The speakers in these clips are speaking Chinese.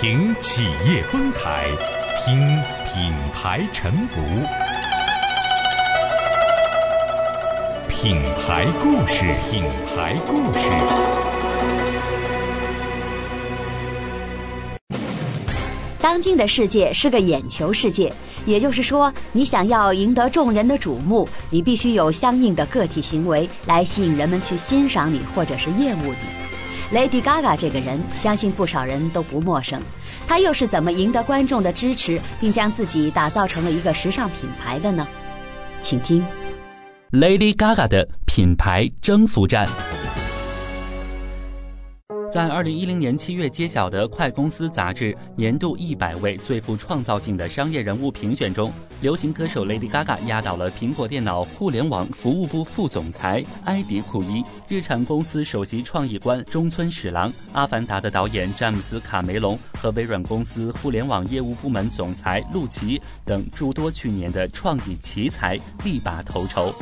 品企业风采，听品牌沉浮，品牌故事，品牌故事。当今的世界是个眼球世界，也就是说，你想要赢得众人的瞩目，你必须有相应的个体行为来吸引人们去欣赏你或者是厌恶你。Lady Gaga 这个人，相信不少人都不陌生。她又是怎么赢得观众的支持，并将自己打造成了一个时尚品牌的呢？请听 Lady Gaga 的品牌征服战。在二零一零年七月揭晓的《快公司》杂志年度一百位最富创造性的商业人物评选中，流行歌手 Lady Gaga 压倒了苹果电脑互联网服务部副总裁埃迪·库伊、日产公司首席创意官中村史郎、《阿凡达》的导演詹姆斯·卡梅隆和微软公司互联网业务部门总裁陆琪等诸多去年的创意奇才力拔头筹。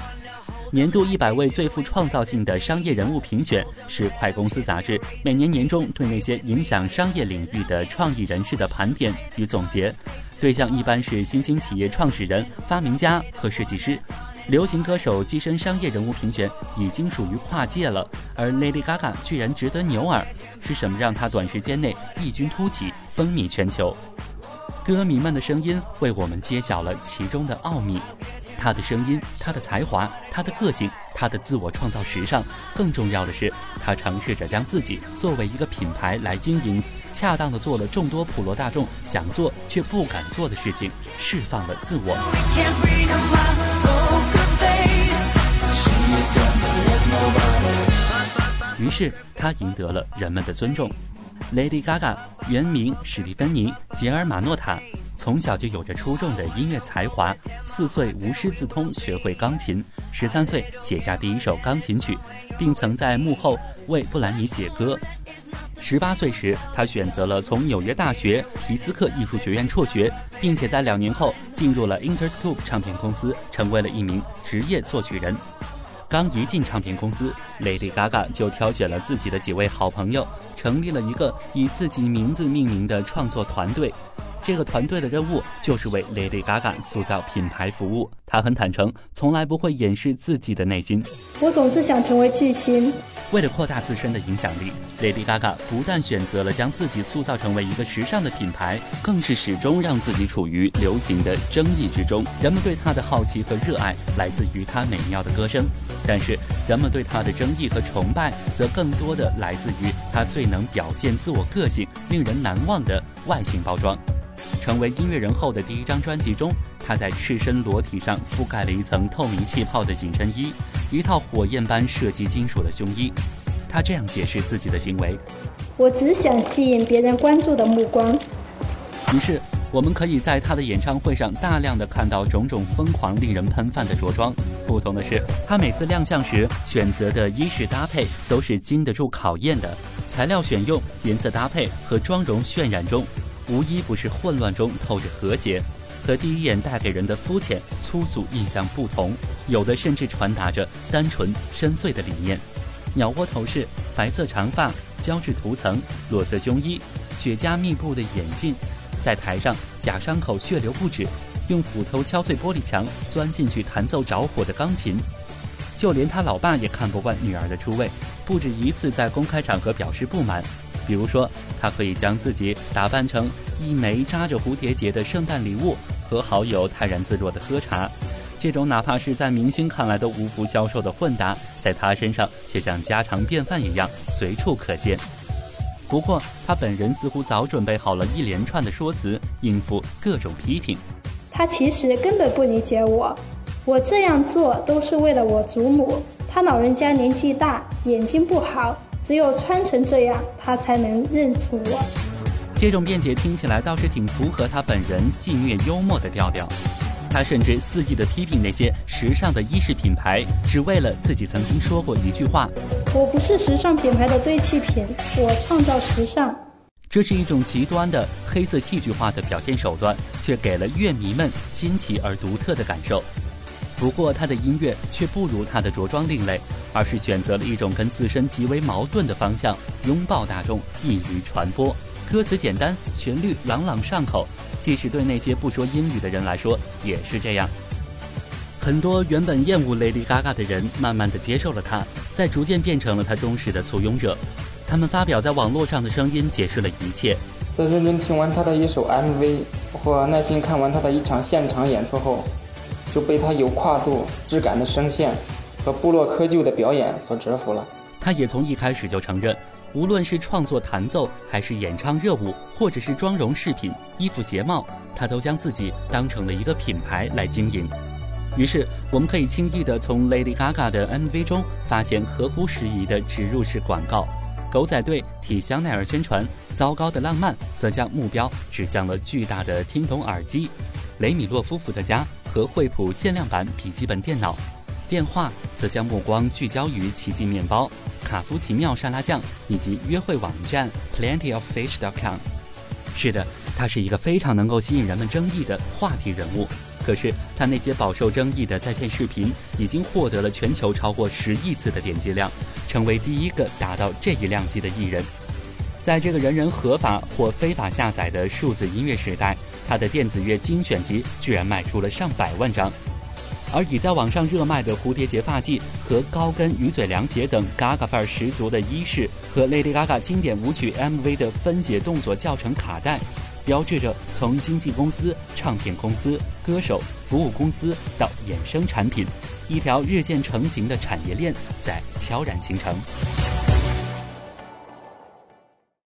年度一百位最富创造性的商业人物评选是快公司杂志每年年中对那些影响商业领域的创意人士的盘点与总结，对象一般是新兴企业创始人、发明家和设计师。流行歌手跻身商业人物评选已经属于跨界了，而 Lady Gaga 居然值得牛耳，是什么让她短时间内异军突起、风靡全球？歌迷们的声音为我们揭晓了其中的奥秘。他的声音，他的才华，他的个性，他的自我创造时尚。更重要的是，他尝试着将自己作为一个品牌来经营，恰当的做了众多普罗大众想做却不敢做的事情，释放了自我。于是，他赢得了人们的尊重。Lady Gaga 原名史蒂芬妮·杰尔马诺塔。从小就有着出众的音乐才华，四岁无师自通学会钢琴，十三岁写下第一首钢琴曲，并曾在幕后为布兰妮写歌。十八岁时，他选择了从纽约大学皮斯克艺术学院辍学，并且在两年后进入了 Interscope 唱片公司，成为了一名职业作曲人。刚一进唱片公司，Lady Gaga 就挑选了自己的几位好朋友，成立了一个以自己名字命名的创作团队。这个团队的任务就是为 Lady Gaga 塑造品牌服务。她很坦诚，从来不会掩饰自己的内心。我总是想成为巨星。为了扩大自身的影响力，Lady Gaga 不但选择了将自己塑造成为一个时尚的品牌，更是始终让自己处于流行的争议之中。人们对她的好奇和热爱来自于她美妙的歌声，但是人们对她的争议和崇拜则更多的来自于她最能表现自我个性、令人难忘的外形包装。成为音乐人后的第一张专辑中，他在赤身裸体上覆盖了一层透明气泡的紧身衣，一套火焰般设计金属的胸衣。他这样解释自己的行为：“我只想吸引别人关注的目光。”于是，我们可以在他的演唱会上大量的看到种种疯狂、令人喷饭的着装。不同的是，他每次亮相时选择的衣饰搭配都是经得住考验的，材料选用、颜色搭配和妆容渲染中。无一不是混乱中透着和谐，和第一眼带给人的肤浅粗俗印象不同，有的甚至传达着单纯深邃的理念。鸟窝头饰、白色长发、胶质涂层、裸色胸衣、雪茄密布的眼镜，在台上假伤口血流不止，用斧头敲碎玻璃墙，钻进去弹奏着火的钢琴。就连他老爸也看不惯女儿的出位，不止一次在公开场合表示不满。比如说，他可以将自己打扮成一枚扎着蝴蝶结的圣诞礼物，和好友泰然自若地喝茶。这种哪怕是在明星看来都无福消受的混搭，在他身上却像家常便饭一样随处可见。不过，他本人似乎早准备好了一连串的说辞，应付各种批评。他其实根本不理解我，我这样做都是为了我祖母。她老人家年纪大，眼睛不好。只有穿成这样，她才能认出我。这种辩解听起来倒是挺符合他本人戏谑幽默的调调。他甚至肆意地批评那些时尚的衣饰品牌，只为了自己曾经说过一句话：“我不是时尚品牌的堆砌品，我创造时尚。”这是一种极端的黑色戏剧化的表现手段，却给了乐迷们新奇而独特的感受。不过，他的音乐却不如他的着装另类，而是选择了一种跟自身极为矛盾的方向，拥抱大众，易于传播。歌词简单，旋律朗朗上口，即使对那些不说英语的人来说也是这样。很多原本厌恶 Lady Gaga 的人，慢慢的接受了他，在逐渐变成了他忠实的簇拥者。他们发表在网络上的声音解释了一切。在认真听完他的一首 MV 或耐心看完他的一场现场演出后，就被他有跨度、质感的声线和部落窠臼的表演所折服了。他也从一开始就承认，无论是创作弹奏，还是演唱热舞，或者是妆容饰品、衣服鞋帽，他都将自己当成了一个品牌来经营。于是，我们可以轻易地从 Lady Gaga 的 MV 中发现合乎时宜的植入式广告。狗仔队替香奈儿宣传，糟糕的浪漫则将目标指向了巨大的听筒耳机。雷米洛夫妇的家和惠普限量版笔记本电脑。电话则将目光聚焦于奇迹面包、卡夫奇妙沙拉酱以及约会网站 PlentyOfFish.com。是的，他是一个非常能够吸引人们争议的话题人物。可是，他那些饱受争议的在线视频已经获得了全球超过十亿次的点击量，成为第一个达到这一量级的艺人。在这个人人合法或非法下载的数字音乐时代，他的电子乐精选集居然卖出了上百万张。而已在网上热卖的蝴蝶结发髻和高跟鱼嘴凉鞋等 Gaga 范儿十足的衣饰，和 Lady Gaga 经典舞曲 MV 的分解动作教程卡带。标志着从经纪公司、唱片公司、歌手、服务公司到衍生产品，一条日渐成型的产业链在悄然形成。